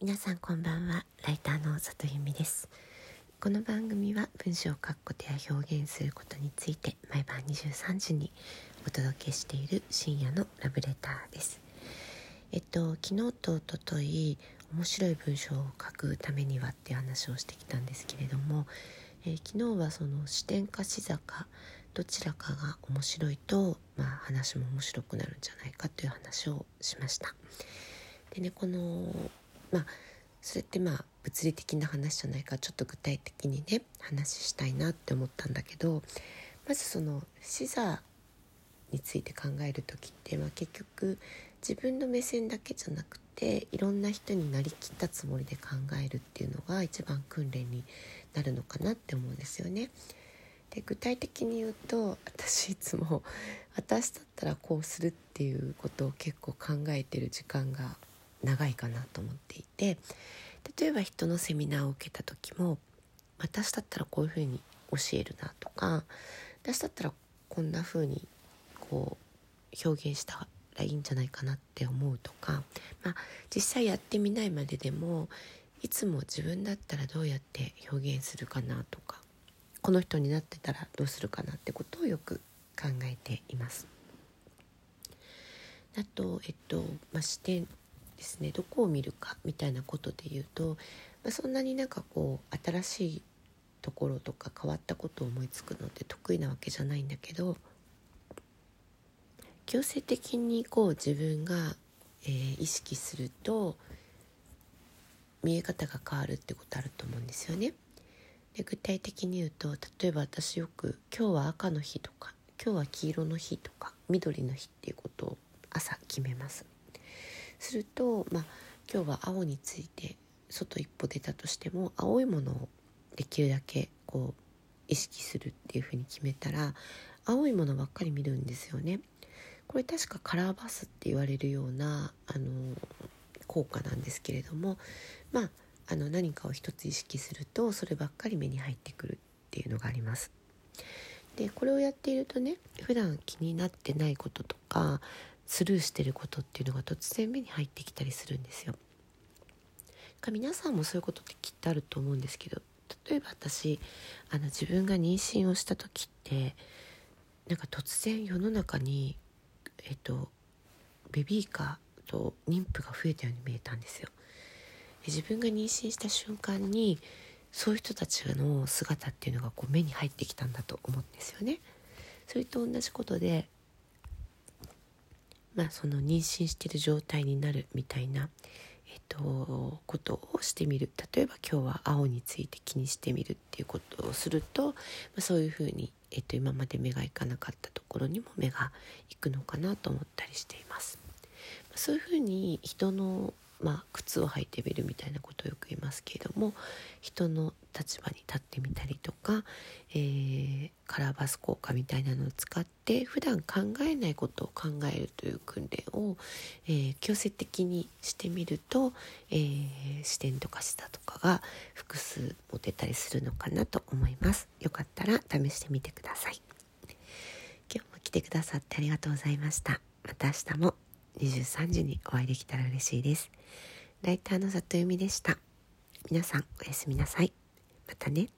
皆さんこんばんは。ライターの里由美です。この番組は文章を書くことや表現することについて毎晩23時にお届けしている深夜のラブレターです。えっと昨日と一昨日面白い文章を書くためにはっていう話をしてきたんですけれども、えー、昨日はその視点か視座かどちらかが面白いと、まあ、話も面白くなるんじゃないかという話をしました。でねこのまあそれってまあ物理的な話じゃないからちょっと具体的にね話したいなって思ったんだけどまずその視座について考える時って、まあ、結局自分の目線だけじゃなくていろんな人になりきったつもりで考えるっていうのが一番訓練になるのかなって思うんですよね。で具体的に言うと私いつも私だったらこうするっていうことを結構考えてる時間が長いかなと思っていて例えば人のセミナーを受けた時も私だったらこういうふうに教えるなとか私だったらこんなふうにこう表現したらいいんじゃないかなって思うとか、まあ、実際やってみないまででもいつも自分だったらどうやって表現するかなとかこの人になってたらどうするかなってことをよく考えています。あと、えっとまあ、視点ですねどこを見るかみたいなことで言うと、まあ、そんなになんかこう新しいところとか変わったことを思いつくのって得意なわけじゃないんだけど強制的にこう自分が、えー、意識すると見え方が変わるってことあると思うんですよね。で具体的に言うと例えば私よく「今日は赤の日」とか「今日は黄色の日」とか「緑の日」っていうことを朝決めます。すると、まあ、今日は青について外一歩出たとしても青いものをできるだけこう意識するっていうふうに決めたら青いものばっかり見るんですよね。これ確かカラーバスって言われるようなあの効果なんですけれどもまああの何かを一つ意識するとそればっかり目に入ってくるっていうのがあります。でこれをやっているとね普段気になってないこととかスルーしてることっていうのが突然目に入ってきたりするんですよ。か皆さんもそういうことってきっとあると思うんですけど例えば私あの自分が妊娠をした時ってなんか突然世の中にえっとベビーカーと妊婦が増えたように見えたんですよ。自分が妊娠した瞬間にそういう人たちの姿っていうのがこう目に入ってきたんだと思うんですよね。それと同じことでまあ、その妊娠してる状態になるみたいな、えっと、ことをしてみる例えば今日は青について気にしてみるっていうことをすると、まあ、そういうふうに、えっと、今まで目がいかなかったところにも目がいくのかなと思ったりしています。そういうふうに人のまあ、靴を履いてみるみたいなことをよく言いますけれども人の立場に立ってみたりとか、えー、カラーバス効果みたいなのを使って普段考えないことを考えるという訓練を、えー、強制的にしてみると、えー、視点とか下とかが複数持てたりするのかなと思います。よかったら試してみてください。今日も来てくださってありがとうございました。また明日も23時にお会いできたら嬉しいです。ライターの里由美でした。皆さんおやすみなさい。またね。